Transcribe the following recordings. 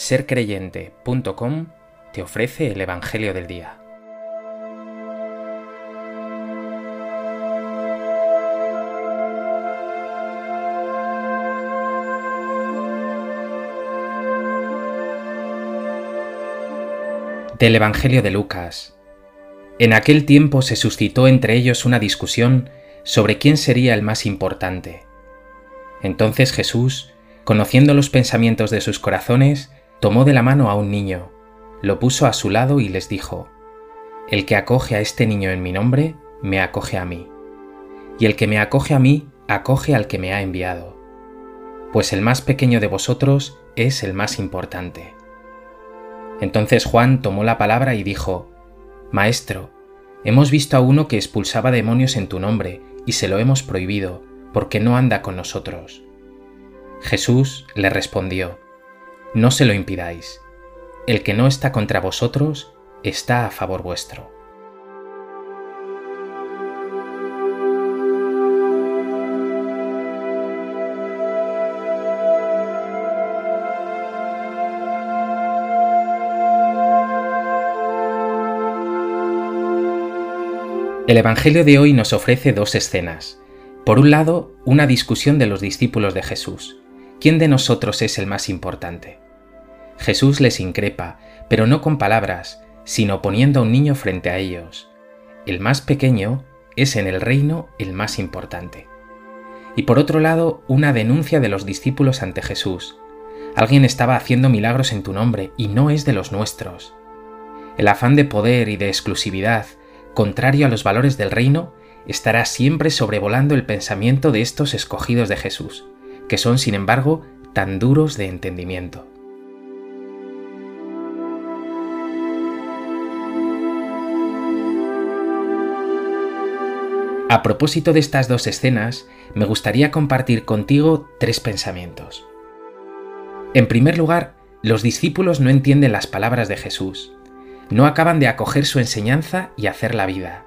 sercreyente.com te ofrece el Evangelio del Día. Del Evangelio de Lucas. En aquel tiempo se suscitó entre ellos una discusión sobre quién sería el más importante. Entonces Jesús, conociendo los pensamientos de sus corazones, tomó de la mano a un niño, lo puso a su lado y les dijo, El que acoge a este niño en mi nombre, me acoge a mí. Y el que me acoge a mí, acoge al que me ha enviado. Pues el más pequeño de vosotros es el más importante. Entonces Juan tomó la palabra y dijo, Maestro, hemos visto a uno que expulsaba demonios en tu nombre, y se lo hemos prohibido, porque no anda con nosotros. Jesús le respondió, no se lo impidáis. El que no está contra vosotros está a favor vuestro. El Evangelio de hoy nos ofrece dos escenas. Por un lado, una discusión de los discípulos de Jesús, ¿quién de nosotros es el más importante? Jesús les increpa, pero no con palabras, sino poniendo a un niño frente a ellos. El más pequeño es en el reino el más importante. Y por otro lado, una denuncia de los discípulos ante Jesús. Alguien estaba haciendo milagros en tu nombre y no es de los nuestros. El afán de poder y de exclusividad, contrario a los valores del reino, estará siempre sobrevolando el pensamiento de estos escogidos de Jesús que son sin embargo tan duros de entendimiento. A propósito de estas dos escenas, me gustaría compartir contigo tres pensamientos. En primer lugar, los discípulos no entienden las palabras de Jesús, no acaban de acoger su enseñanza y hacer la vida.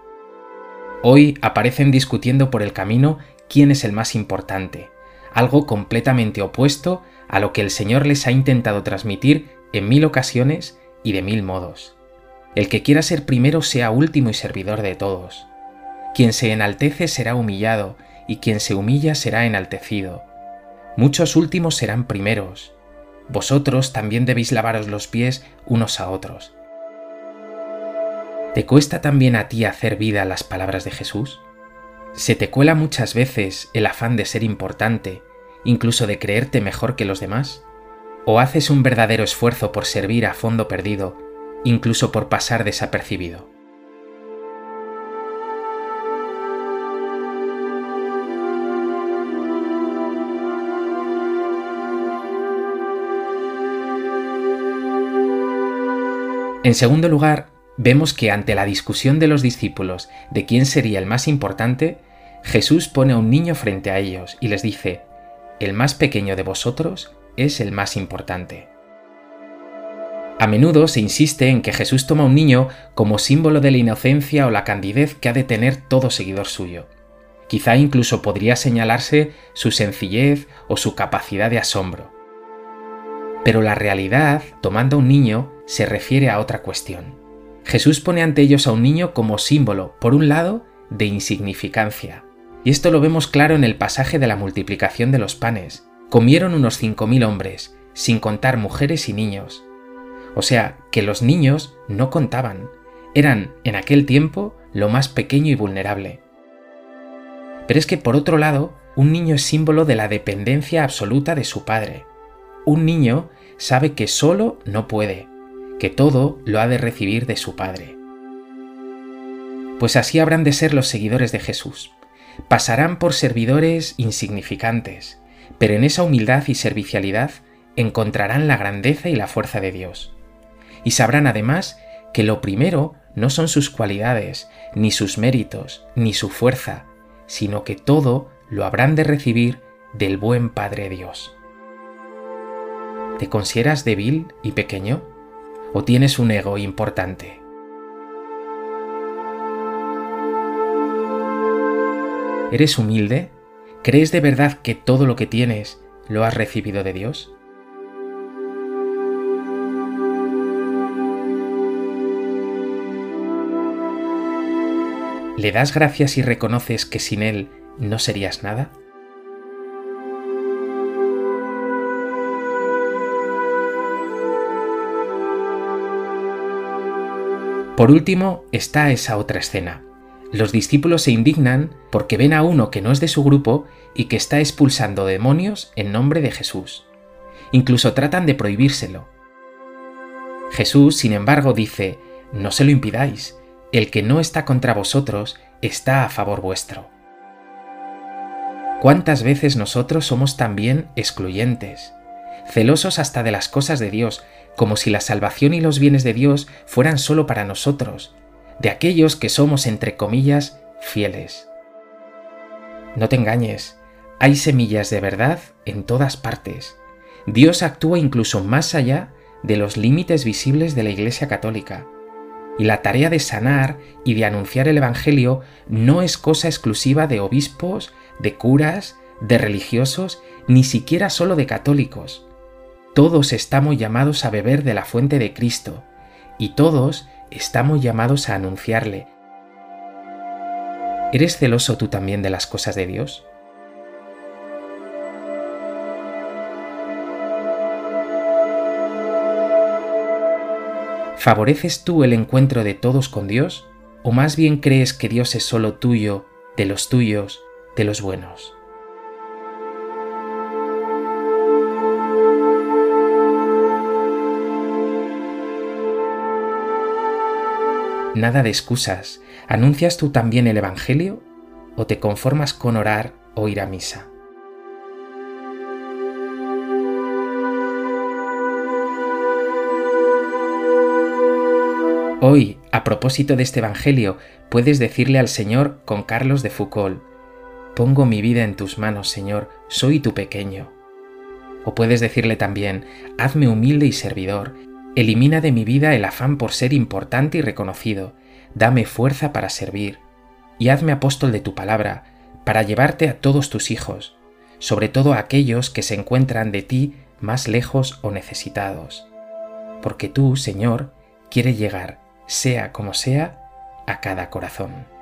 Hoy aparecen discutiendo por el camino quién es el más importante, algo completamente opuesto a lo que el Señor les ha intentado transmitir en mil ocasiones y de mil modos. El que quiera ser primero sea último y servidor de todos. Quien se enaltece será humillado, y quien se humilla será enaltecido. Muchos últimos serán primeros. Vosotros también debéis lavaros los pies unos a otros. ¿Te cuesta también a ti hacer vida las palabras de Jesús? Se te cuela muchas veces el afán de ser importante, incluso de creerte mejor que los demás. ¿O haces un verdadero esfuerzo por servir a fondo perdido, incluso por pasar desapercibido? En segundo lugar, vemos que ante la discusión de los discípulos de quién sería el más importante, Jesús pone a un niño frente a ellos y les dice, el más pequeño de vosotros es el más importante. A menudo se insiste en que Jesús toma a un niño como símbolo de la inocencia o la candidez que ha de tener todo seguidor suyo. Quizá incluso podría señalarse su sencillez o su capacidad de asombro. Pero la realidad, tomando a un niño, se refiere a otra cuestión. Jesús pone ante ellos a un niño como símbolo, por un lado, de insignificancia. Y esto lo vemos claro en el pasaje de la multiplicación de los panes. Comieron unos cinco mil hombres, sin contar mujeres y niños. O sea, que los niños no contaban, eran en aquel tiempo lo más pequeño y vulnerable. Pero es que por otro lado, un niño es símbolo de la dependencia absoluta de su padre. Un niño sabe que solo no puede, que todo lo ha de recibir de su Padre. Pues así habrán de ser los seguidores de Jesús. Pasarán por servidores insignificantes, pero en esa humildad y servicialidad encontrarán la grandeza y la fuerza de Dios. Y sabrán además que lo primero no son sus cualidades, ni sus méritos, ni su fuerza, sino que todo lo habrán de recibir del buen Padre Dios. ¿Te consideras débil y pequeño? o tienes un ego importante. ¿Eres humilde? ¿Crees de verdad que todo lo que tienes lo has recibido de Dios? ¿Le das gracias y reconoces que sin Él no serías nada? Por último está esa otra escena. Los discípulos se indignan porque ven a uno que no es de su grupo y que está expulsando demonios en nombre de Jesús. Incluso tratan de prohibírselo. Jesús, sin embargo, dice, no se lo impidáis, el que no está contra vosotros está a favor vuestro. ¿Cuántas veces nosotros somos también excluyentes, celosos hasta de las cosas de Dios, como si la salvación y los bienes de Dios fueran solo para nosotros, de aquellos que somos, entre comillas, fieles? No te engañes, hay semillas de verdad en todas partes. Dios actúa incluso más allá de los límites visibles de la Iglesia Católica. Y la tarea de sanar y de anunciar el Evangelio no es cosa exclusiva de obispos, de curas, de religiosos, ni siquiera solo de católicos. Todos estamos llamados a beber de la fuente de Cristo, y todos estamos llamados a anunciarle. ¿Eres celoso tú también de las cosas de Dios? ¿Favoreces tú el encuentro de todos con Dios? ¿O más bien crees que Dios es solo tuyo, de los tuyos, de los buenos? Nada de excusas. ¿Anuncias tú también el Evangelio? ¿O te conformas con orar o ir a misa? Hoy, a propósito de este Evangelio, puedes decirle al Señor con Carlos de Foucault, Pongo mi vida en tus manos, Señor, soy tu pequeño. O puedes decirle también, Hazme humilde y servidor, elimina de mi vida el afán por ser importante y reconocido, dame fuerza para servir, y hazme apóstol de tu palabra, para llevarte a todos tus hijos, sobre todo a aquellos que se encuentran de ti más lejos o necesitados. Porque tú, Señor, quieres llegar sea como sea, a cada corazón.